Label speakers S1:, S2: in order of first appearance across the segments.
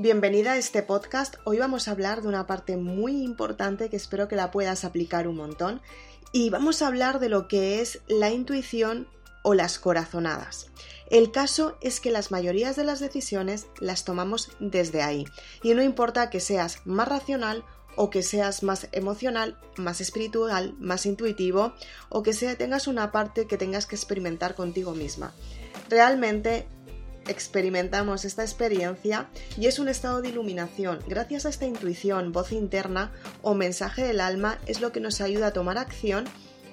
S1: Bienvenida a este podcast. Hoy vamos a hablar de una parte muy importante que espero que la puedas aplicar un montón y vamos a hablar de lo que es la intuición o las corazonadas. El caso es que las mayorías de las decisiones las tomamos desde ahí y no importa que seas más racional o que seas más emocional, más espiritual, más intuitivo o que sea, tengas una parte que tengas que experimentar contigo misma. Realmente experimentamos esta experiencia y es un estado de iluminación. Gracias a esta intuición, voz interna o mensaje del alma es lo que nos ayuda a tomar acción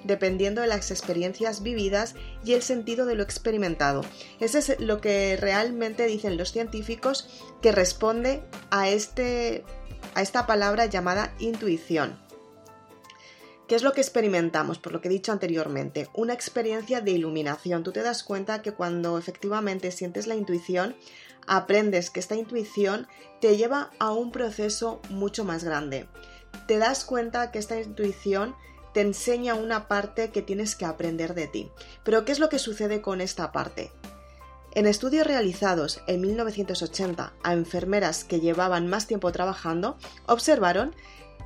S1: dependiendo de las experiencias vividas y el sentido de lo experimentado. Eso es lo que realmente dicen los científicos que responde a, este, a esta palabra llamada intuición. ¿Qué es lo que experimentamos? Por lo que he dicho anteriormente, una experiencia de iluminación. Tú te das cuenta que cuando efectivamente sientes la intuición, aprendes que esta intuición te lleva a un proceso mucho más grande. Te das cuenta que esta intuición te enseña una parte que tienes que aprender de ti. Pero ¿qué es lo que sucede con esta parte? En estudios realizados en 1980 a enfermeras que llevaban más tiempo trabajando, observaron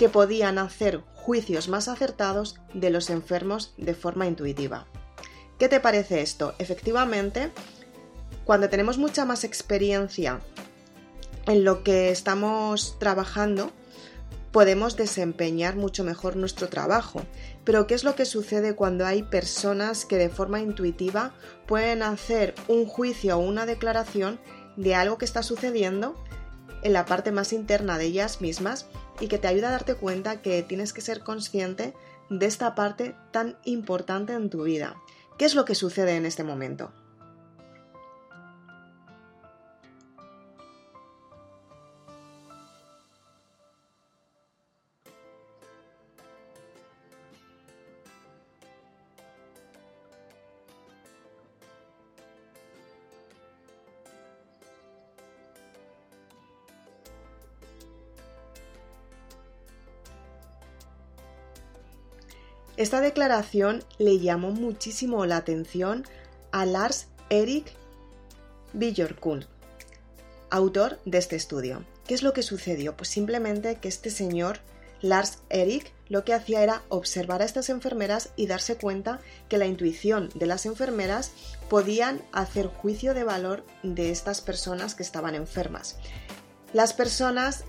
S1: que podían hacer juicios más acertados de los enfermos de forma intuitiva. ¿Qué te parece esto? Efectivamente, cuando tenemos mucha más experiencia en lo que estamos trabajando, podemos desempeñar mucho mejor nuestro trabajo. Pero ¿qué es lo que sucede cuando hay personas que de forma intuitiva pueden hacer un juicio o una declaración de algo que está sucediendo en la parte más interna de ellas mismas y que te ayuda a darte cuenta que tienes que ser consciente de esta parte tan importante en tu vida. ¿Qué es lo que sucede en este momento? Esta declaración le llamó muchísimo la atención a Lars Erik Björkund, autor de este estudio. ¿Qué es lo que sucedió? Pues simplemente que este señor, Lars Erik, lo que hacía era observar a estas enfermeras y darse cuenta que la intuición de las enfermeras podían hacer juicio de valor de estas personas que estaban enfermas. Las personas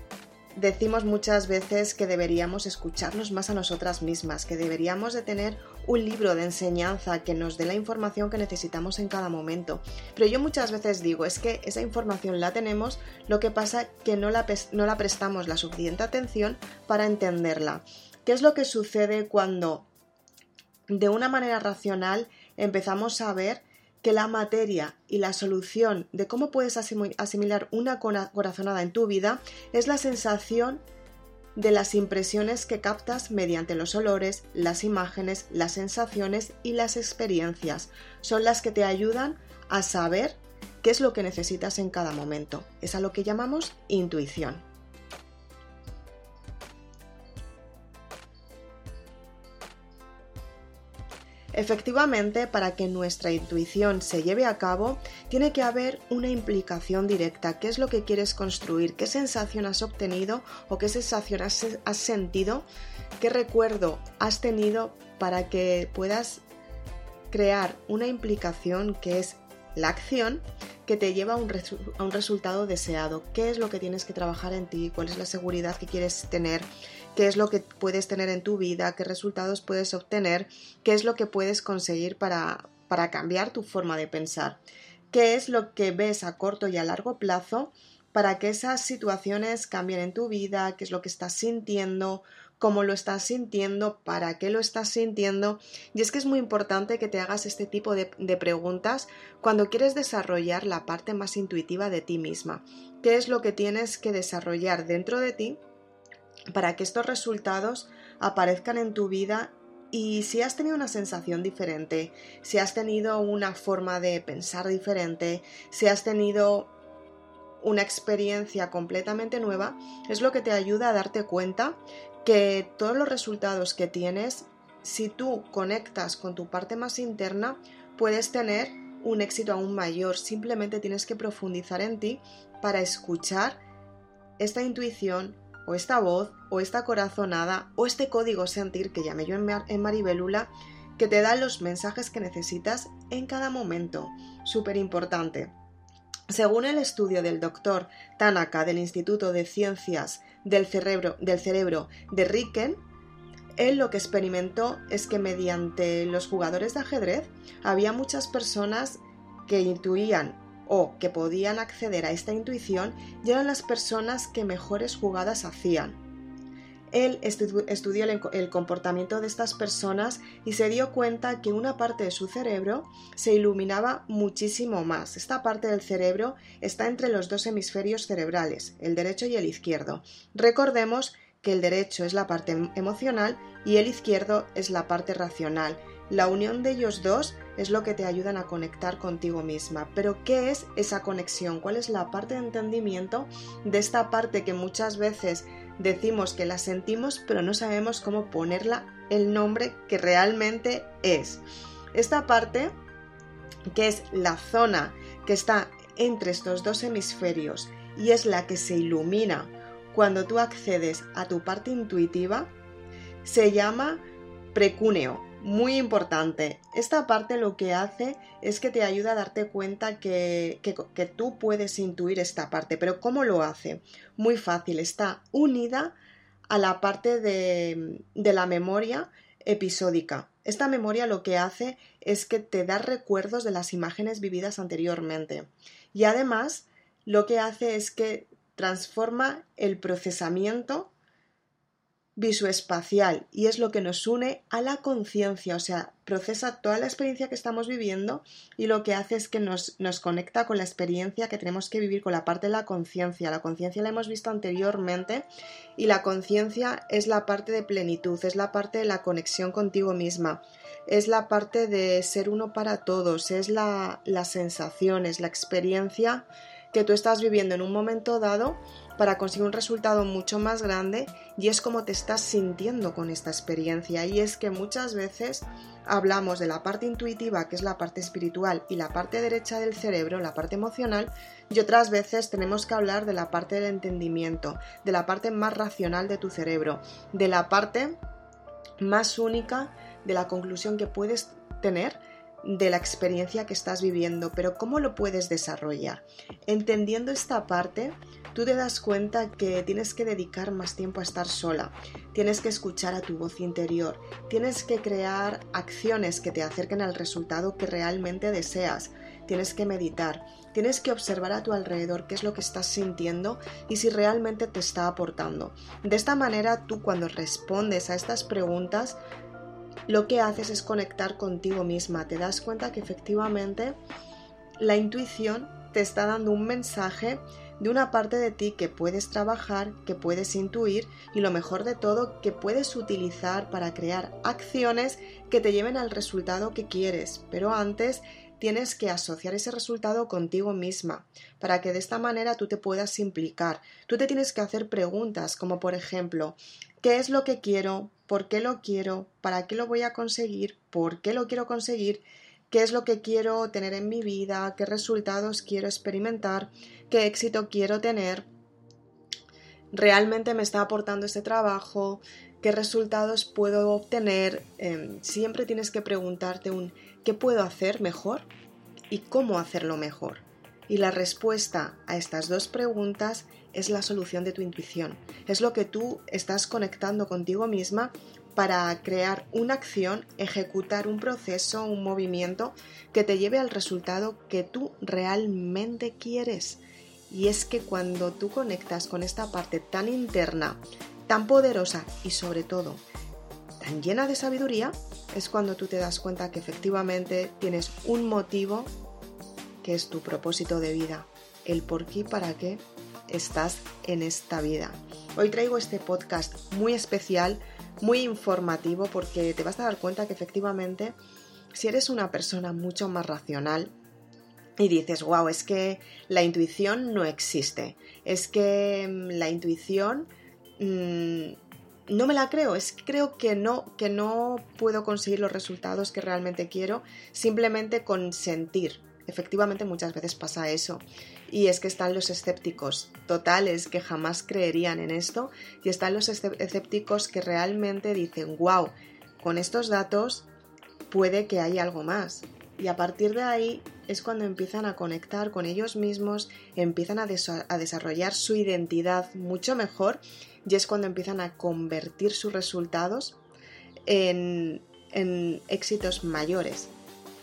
S1: decimos muchas veces que deberíamos escucharnos más a nosotras mismas, que deberíamos de tener un libro de enseñanza que nos dé la información que necesitamos en cada momento. Pero yo muchas veces digo, es que esa información la tenemos, lo que pasa que no la, no la prestamos la suficiente atención para entenderla. ¿Qué es lo que sucede cuando de una manera racional empezamos a ver que la materia y la solución de cómo puedes asimilar una corazonada en tu vida es la sensación de las impresiones que captas mediante los olores, las imágenes, las sensaciones y las experiencias. Son las que te ayudan a saber qué es lo que necesitas en cada momento. Es a lo que llamamos intuición. Efectivamente, para que nuestra intuición se lleve a cabo, tiene que haber una implicación directa. ¿Qué es lo que quieres construir? ¿Qué sensación has obtenido o qué sensación has, sentido? ¿Qué recuerdo has tenido para que puedas crear una implicación que es la acción que te lleva a un, a un, resultado deseado. ¿Qué es lo que tienes que trabajar en ti? ¿Cuál es la seguridad que quieres tener? qué es lo que puedes tener en tu vida, qué resultados puedes obtener, qué es lo que puedes conseguir para, para cambiar tu forma de pensar, qué es lo que ves a corto y a largo plazo para que esas situaciones cambien en tu vida, qué es lo que estás sintiendo, cómo lo estás sintiendo, para qué lo estás sintiendo. Y es que es muy importante que te hagas este tipo de, preguntas cuando quieres desarrollar la parte más intuitiva de ti misma. ¿Qué es lo que tienes que desarrollar dentro de ti para que estos resultados aparezcan en tu vida y si has tenido una sensación diferente, si has tenido una forma de pensar diferente, si has tenido una experiencia completamente nueva, es lo que te ayuda a darte cuenta que todos los resultados que tienes, si tú conectas con tu parte más interna, puedes tener un éxito aún mayor. Simplemente tienes que profundizar en ti para escuchar esta intuición o esta voz o esta corazonada o este código sentir que llamé yo en Maribelula que te da los mensajes que necesitas en cada momento. Súper importante. Según el estudio del doctor Tanaka del Instituto de Ciencias del Cerebro, del Cerebro de Riken, él lo que experimentó es que mediante los jugadores de ajedrez había muchas personas que intuían o que podían acceder a esta intuición y eran las personas que mejores jugadas hacían. Él estudió el comportamiento de estas personas y se dio cuenta que una parte de su cerebro se iluminaba muchísimo más. Esta parte del cerebro está entre los dos hemisferios cerebrales, el derecho y el izquierdo. Recordemos que el derecho es la parte emocional y el izquierdo es la parte racional. La unión de ellos dos es lo que te ayudan a conectar contigo misma. Pero ¿qué es esa conexión? ¿Cuál es la parte de entendimiento de esta parte que muchas veces decimos que la sentimos pero no sabemos cómo ponerla el nombre que realmente es? Esta parte, que es la zona que está entre estos dos hemisferios y es la que se ilumina cuando tú accedes a tu parte intuitiva, se llama precúneo muy importante. Esta parte lo que hace es que te ayuda a darte cuenta que, que, tú puedes intuir esta parte. Pero ¿cómo lo hace? Muy fácil. Está unida a la parte de, de la memoria episódica. Esta memoria lo que hace es que te da recuerdos de las imágenes vividas anteriormente. Y además lo que hace es que transforma el procesamiento visoespacial y es lo que nos une a la conciencia, o sea, procesa toda la experiencia que estamos viviendo y lo que hace es que nos, nos conecta con la experiencia que tenemos que vivir con la parte de la conciencia. La conciencia la hemos visto anteriormente y la conciencia es la parte de plenitud, es la parte de la conexión contigo misma, es la parte de ser uno para todos, es la, las sensaciones, la experiencia que tú estás viviendo en un momento dado para conseguir un resultado mucho más grande y es como te estás sintiendo con esta experiencia. Y es que muchas veces hablamos de la parte intuitiva que es la parte espiritual y la parte derecha del cerebro, la parte emocional y otras veces tenemos que hablar de la parte del entendimiento, de la parte más racional de tu cerebro, de la parte más única de la conclusión que puedes tener de la experiencia que estás viviendo, pero ¿cómo lo puedes desarrollar? Entendiendo esta parte, tú te das cuenta que tienes que dedicar más tiempo a estar sola, tienes que escuchar a tu voz interior, tienes que crear acciones que te acerquen al resultado que realmente deseas, tienes que meditar, tienes que observar a tu alrededor qué es lo que estás sintiendo y si realmente te está aportando. De esta manera tú cuando respondes a estas preguntas lo que haces es conectar contigo misma, te das cuenta que efectivamente la intuición te está dando un mensaje de una parte de ti que puedes trabajar, que puedes intuir y lo mejor de todo, que puedes utilizar para crear acciones que te lleven al resultado que quieres. Pero antes tienes que asociar ese resultado contigo misma, para que de esta manera tú te puedas implicar. Tú te tienes que hacer preguntas como por ejemplo, ¿qué es lo que quiero? ¿Por qué lo quiero? ¿Para qué lo voy a conseguir? ¿Por qué lo quiero conseguir? ¿Qué es lo que quiero tener en mi vida? ¿Qué resultados quiero experimentar? ¿Qué éxito quiero tener? ¿Realmente me está aportando este trabajo? ¿Qué resultados puedo obtener? Em, siempre tienes que preguntarte un ¿qué puedo hacer mejor? ¿Y cómo hacerlo mejor? Y la respuesta a estas dos preguntas es la solución de tu intuición. Es lo que tú estás conectando contigo misma para crear una acción, ejecutar un proceso, un movimiento que te lleve al resultado que tú realmente quieres. Y es que cuando tú conectas con esta parte tan interna, tan poderosa y sobre todo tan llena de sabiduría, es cuando tú te das cuenta que efectivamente tienes un motivo que es tu propósito de vida, el por qué y para qué estás en esta vida. Hoy traigo este podcast muy especial, muy informativo, porque te vas a dar cuenta que efectivamente, si eres una persona mucho más racional, y dices, wow, es que la intuición no existe, es que mm, la intuición mm, no me la creo, es creo que no, que no puedo conseguir los resultados que realmente quiero simplemente con sentir, Efectivamente muchas veces pasa eso. Y es que están los escépticos totales que jamás creerían en esto y están los escépticos que realmente dicen, wow, con estos datos puede que haya algo más. Y a partir de ahí es cuando empiezan a conectar con ellos mismos, empiezan a, desarrollar su identidad mucho mejor y es cuando empiezan a convertir sus resultados en, en éxitos mayores.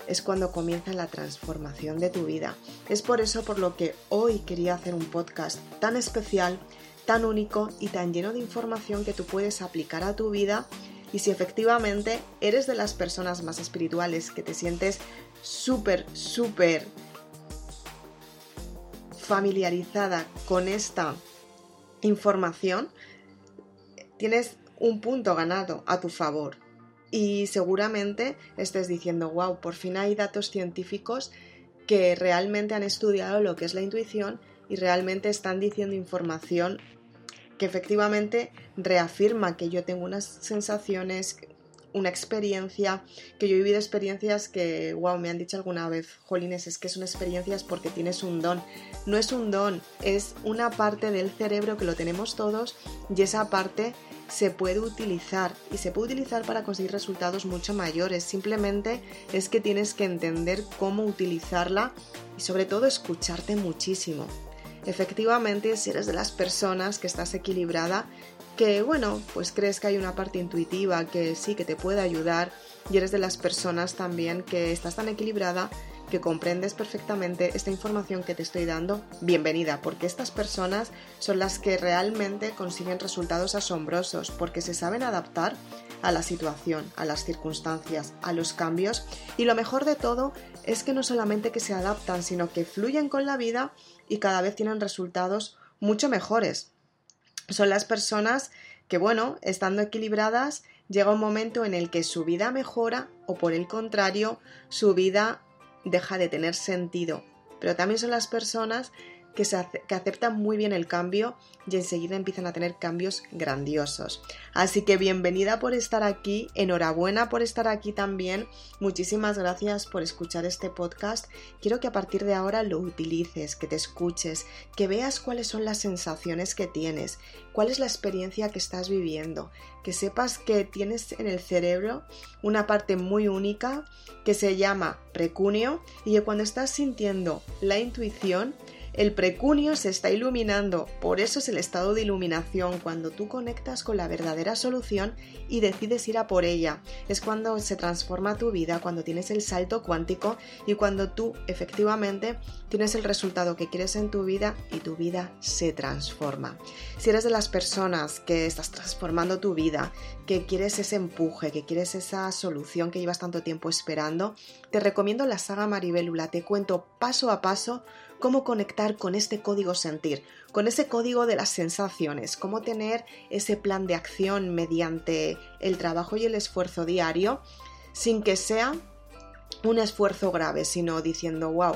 S1: Es cuando comienza la transformación de tu vida. Es por eso por lo que hoy quería hacer un podcast tan especial, tan único y tan lleno de información que tú puedes aplicar a tu vida y si efectivamente eres de las personas más espirituales que te sientes súper, súper familiarizada con esta información, tienes un punto ganado a tu favor. Y seguramente estés diciendo, wow, por fin hay datos científicos que realmente han estudiado lo que es la intuición y realmente están diciendo información que efectivamente reafirma que yo tengo unas sensaciones, una experiencia, que yo he vivido experiencias que, wow, me han dicho alguna vez, Jolines, es que son experiencias porque tienes un don. No es un don, es una parte del cerebro que lo tenemos todos y esa parte se puede utilizar y se puede utilizar para conseguir resultados mucho mayores. Simplemente es que tienes que entender cómo utilizarla y sobre todo escucharte muchísimo. Efectivamente, si eres de las personas que estás equilibrada, que bueno, pues crees que hay una parte intuitiva que sí que te puede ayudar y eres de las personas también que estás tan equilibrada que comprendes perfectamente esta información que te estoy dando, bienvenida, porque estas personas son las que realmente consiguen resultados asombrosos, porque se saben adaptar a la situación, a las circunstancias, a los cambios, y lo mejor de todo es que no solamente que se adaptan, sino que fluyen con la vida y cada vez tienen resultados mucho mejores son las personas que, bueno, estando equilibradas, llega un momento en el que su vida mejora o por el contrario, su vida deja de tener sentido. Pero también son las personas que, aceptan muy bien el cambio y enseguida empiezan a tener cambios grandiosos. Así que bienvenida por estar aquí, enhorabuena por estar aquí también, muchísimas gracias por escuchar este podcast. Quiero que a partir de ahora lo utilices, que te escuches, que veas cuáles son las sensaciones que tienes, cuál es la experiencia que estás viviendo, que sepas que tienes en el cerebro una parte muy única que se llama precunio y que cuando estás sintiendo la intuición, el precunio se está iluminando, por eso es el estado de iluminación, cuando tú conectas con la verdadera solución y decides ir a por ella. Es cuando se transforma tu vida, cuando tienes el salto cuántico y cuando tú efectivamente tienes el resultado que quieres en tu vida y tu vida se transforma. Si eres de las personas que estás transformando tu vida, que quieres ese empuje, que quieres esa solución que llevas tanto tiempo esperando, te recomiendo la saga Maribélula. Te cuento paso a paso cómo conectar con este código sentir, con ese código de las sensaciones, cómo tener ese plan de acción mediante el trabajo y el esfuerzo diario sin que sea un esfuerzo grave, sino diciendo, wow,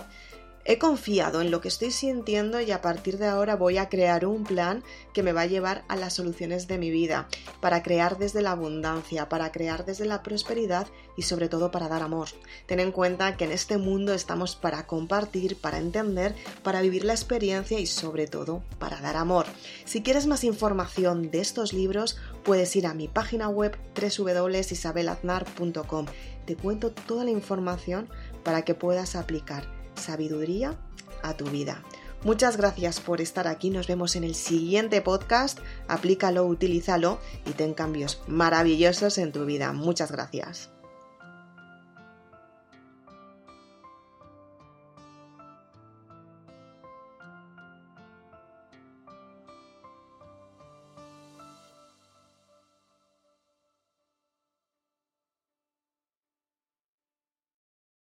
S1: He confiado en lo que estoy sintiendo y a partir de ahora voy a crear un plan que me va a llevar a las soluciones de mi vida, para crear desde la abundancia, para crear desde la prosperidad y sobre todo para dar amor. Ten en cuenta que en este mundo estamos para compartir, para entender, para vivir la experiencia y sobre todo para dar amor. Si quieres más información de estos libros, puedes ir a mi página web www.isabelaznar.com. Te cuento toda la información para que puedas aplicar sabiduría a tu vida. Muchas gracias por estar aquí, nos vemos en el siguiente podcast, aplícalo, utilízalo y ten cambios maravillosos en tu vida. Muchas gracias.